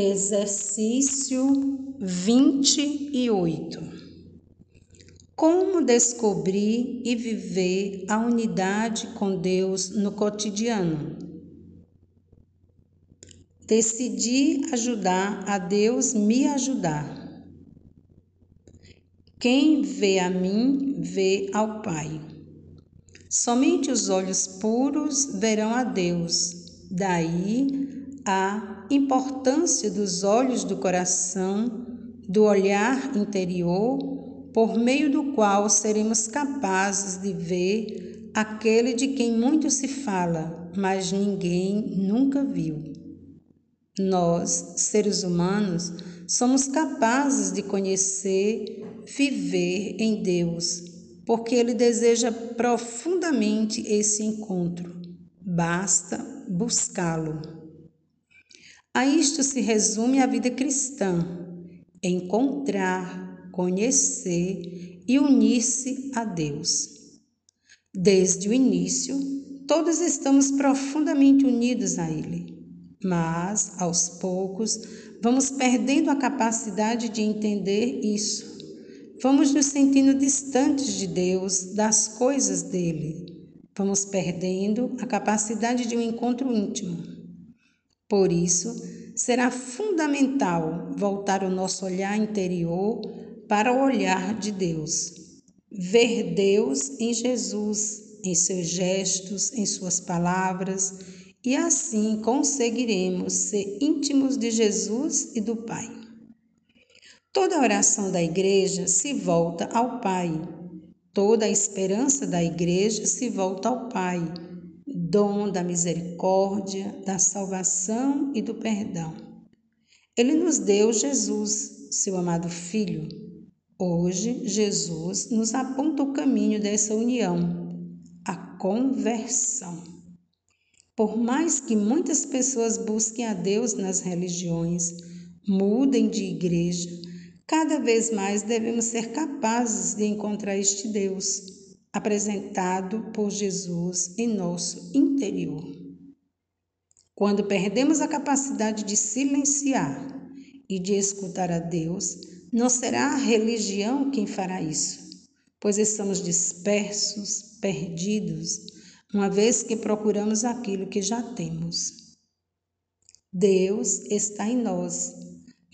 Exercício 28 Como descobrir e viver a unidade com Deus no cotidiano? Decidi ajudar a Deus me ajudar. Quem vê a mim, vê ao Pai. Somente os olhos puros verão a Deus. Daí a importância dos olhos do coração, do olhar interior, por meio do qual seremos capazes de ver aquele de quem muito se fala, mas ninguém nunca viu. Nós, seres humanos, somos capazes de conhecer, viver em Deus, porque Ele deseja profundamente esse encontro. Basta buscá-lo. A isto se resume a vida cristã: encontrar, conhecer e unir-se a Deus. Desde o início, todos estamos profundamente unidos a Ele, mas, aos poucos, vamos perdendo a capacidade de entender isso. Vamos nos sentindo distantes de Deus, das coisas dele. Vamos perdendo a capacidade de um encontro íntimo. Por isso, será fundamental voltar o nosso olhar interior para o olhar de Deus. Ver Deus em Jesus, em seus gestos, em suas palavras, e assim conseguiremos ser íntimos de Jesus e do Pai. Toda oração da igreja se volta ao Pai. Toda a esperança da igreja se volta ao Pai dom da misericórdia, da salvação e do perdão. Ele nos deu Jesus, seu amado Filho. Hoje, Jesus nos aponta o caminho dessa união, a conversão. Por mais que muitas pessoas busquem a Deus nas religiões, mudem de igreja, cada vez mais devemos ser capazes de encontrar este Deus apresentado por Jesus em nosso interior. Quando perdemos a capacidade de silenciar e de escutar a Deus, não será a religião quem fará isso, pois estamos dispersos, perdidos, uma vez que procuramos aquilo que já temos. Deus está em nós,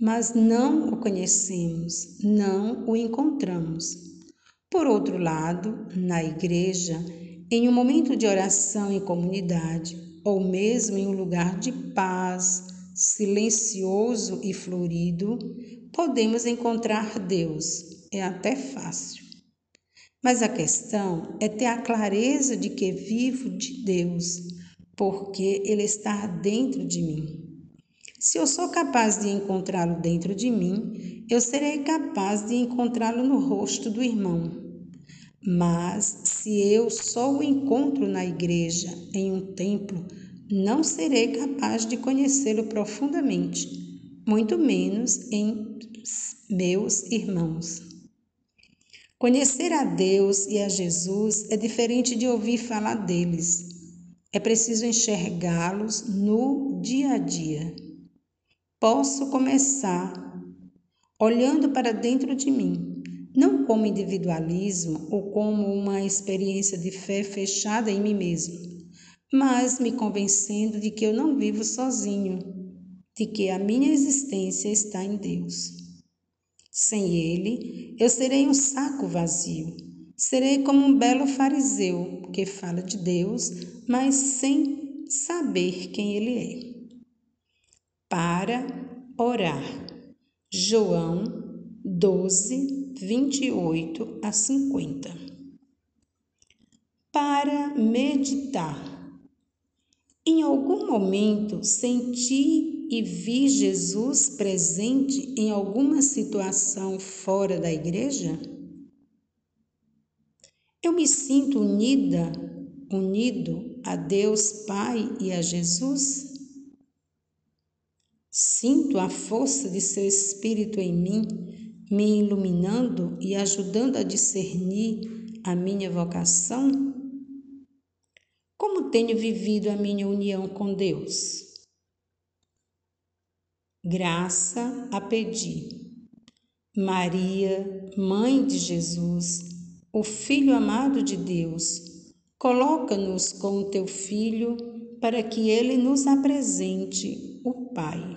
mas não o conhecemos, não o encontramos. Por outro lado, na igreja, em um momento de oração em comunidade, ou mesmo em um lugar de paz, silencioso e florido, podemos encontrar Deus. É até fácil. Mas a questão é ter a clareza de que vivo de Deus, porque Ele está dentro de mim. Se eu sou capaz de encontrá-lo dentro de mim, eu serei capaz de encontrá-lo no rosto do irmão. Mas se eu só o encontro na igreja, em um templo, não serei capaz de conhecê-lo profundamente, muito menos em meus irmãos. Conhecer a Deus e a Jesus é diferente de ouvir falar deles. É preciso enxergá-los no dia a dia. Posso começar olhando para dentro de mim não como individualismo ou como uma experiência de fé fechada em mim mesmo, mas me convencendo de que eu não vivo sozinho, de que a minha existência está em Deus. Sem Ele, eu serei um saco vazio. Serei como um belo fariseu que fala de Deus, mas sem saber quem Ele é. Para orar. João 12, 28 a 50. Para meditar. Em algum momento senti e vi Jesus presente em alguma situação fora da igreja? Eu me sinto unida, unido a Deus Pai e a Jesus? Sinto a força de seu Espírito em mim me iluminando e ajudando a discernir a minha vocação? Como tenho vivido a minha união com Deus? graça a pedir. Maria, Mãe de Jesus, o Filho amado de Deus, coloca-nos com o teu Filho para que ele nos apresente o Pai.